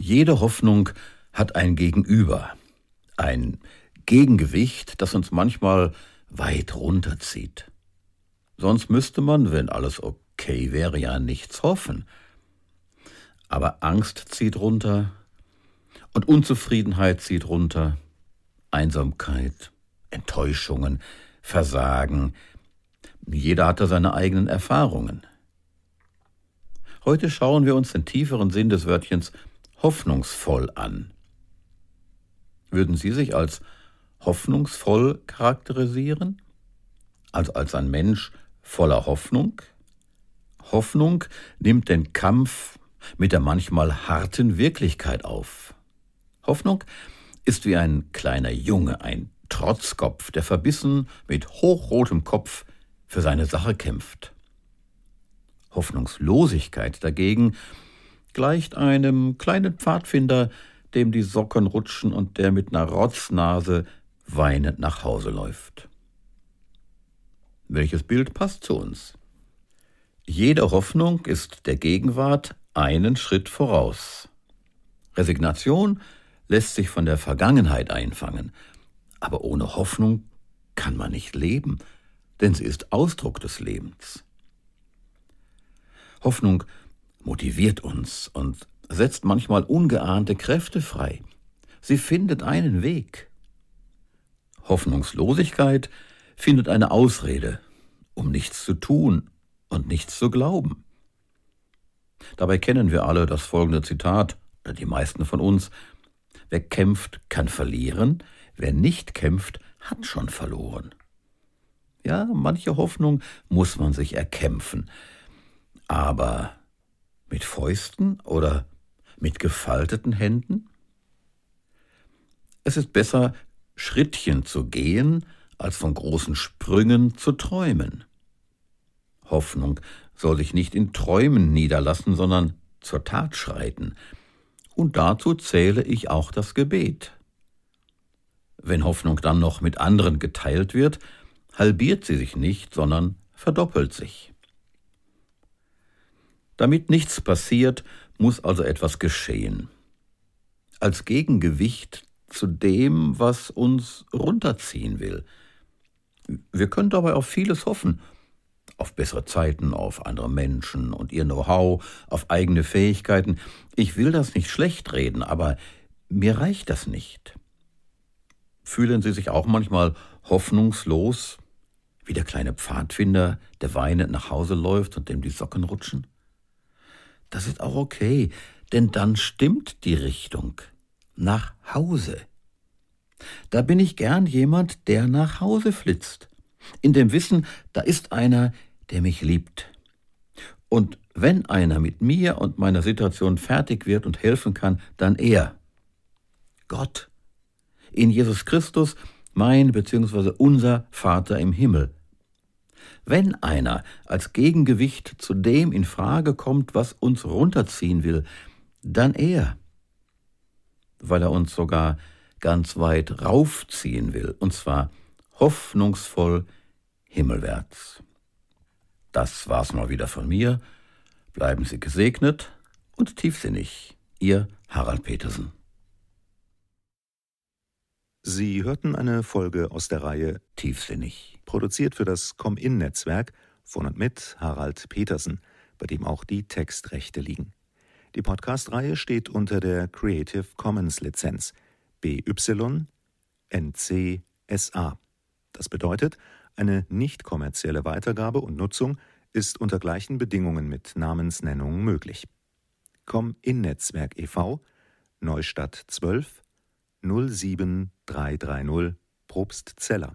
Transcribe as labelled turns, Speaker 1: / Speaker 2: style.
Speaker 1: Jede Hoffnung hat ein Gegenüber, ein Gegengewicht, das uns manchmal weit runterzieht. Sonst müsste man, wenn alles okay wäre, ja nichts hoffen. Aber Angst zieht runter und Unzufriedenheit zieht runter, Einsamkeit, Enttäuschungen, Versagen. Jeder hatte seine eigenen Erfahrungen. Heute schauen wir uns den tieferen Sinn des Wörtchens hoffnungsvoll an. Würden Sie sich als hoffnungsvoll charakterisieren? Also als ein Mensch voller Hoffnung? Hoffnung nimmt den Kampf mit der manchmal harten Wirklichkeit auf. Hoffnung ist wie ein kleiner Junge, ein Trotzkopf, der verbissen mit hochrotem Kopf für seine Sache kämpft. Hoffnungslosigkeit dagegen gleicht einem kleinen Pfadfinder, dem die Socken rutschen und der mit einer Rotznase weinend nach Hause läuft. Welches Bild passt zu uns? Jede Hoffnung ist der Gegenwart einen Schritt voraus. Resignation lässt sich von der Vergangenheit einfangen, aber ohne Hoffnung kann man nicht leben, denn sie ist Ausdruck des Lebens. Hoffnung motiviert uns und setzt manchmal ungeahnte Kräfte frei. Sie findet einen Weg. Hoffnungslosigkeit findet eine Ausrede, um nichts zu tun und nichts zu glauben. Dabei kennen wir alle das folgende Zitat, oder die meisten von uns, wer kämpft, kann verlieren, wer nicht kämpft, hat schon verloren. Ja, manche Hoffnung muss man sich erkämpfen, aber mit Fäusten oder mit gefalteten Händen? Es ist besser, Schrittchen zu gehen, als von großen Sprüngen zu träumen. Hoffnung soll sich nicht in Träumen niederlassen, sondern zur Tat schreiten. Und dazu zähle ich auch das Gebet. Wenn Hoffnung dann noch mit anderen geteilt wird, halbiert sie sich nicht, sondern verdoppelt sich. Damit nichts passiert, muss also etwas geschehen. Als Gegengewicht zu dem, was uns runterziehen will. Wir können dabei auf vieles hoffen, auf bessere Zeiten, auf andere Menschen und ihr Know-how, auf eigene Fähigkeiten. Ich will das nicht schlecht reden, aber mir reicht das nicht. Fühlen Sie sich auch manchmal hoffnungslos, wie der kleine Pfadfinder, der weinend nach Hause läuft und dem die Socken rutschen? Das ist auch okay, denn dann stimmt die Richtung. Nach Hause. Da bin ich gern jemand, der nach Hause flitzt. In dem Wissen, da ist einer, der mich liebt. Und wenn einer mit mir und meiner Situation fertig wird und helfen kann, dann er. Gott. In Jesus Christus, mein bzw. unser Vater im Himmel. Wenn einer als Gegengewicht zu dem in Frage kommt, was uns runterziehen will, dann er, weil er uns sogar ganz weit raufziehen will, und zwar hoffnungsvoll himmelwärts. Das war's mal wieder von mir. Bleiben Sie gesegnet und tiefsinnig. Ihr Harald Petersen.
Speaker 2: Sie hörten eine Folge aus der Reihe
Speaker 1: Tiefsinnig
Speaker 2: produziert für das Com-In-Netzwerk von und mit Harald Petersen, bei dem auch die Textrechte liegen. Die Podcast-Reihe steht unter der Creative Commons Lizenz BY NC SA. Das bedeutet, eine nicht kommerzielle Weitergabe und Nutzung ist unter gleichen Bedingungen mit Namensnennung möglich. Com-In-Netzwerk e.V. Neustadt 12 07330 Probstzeller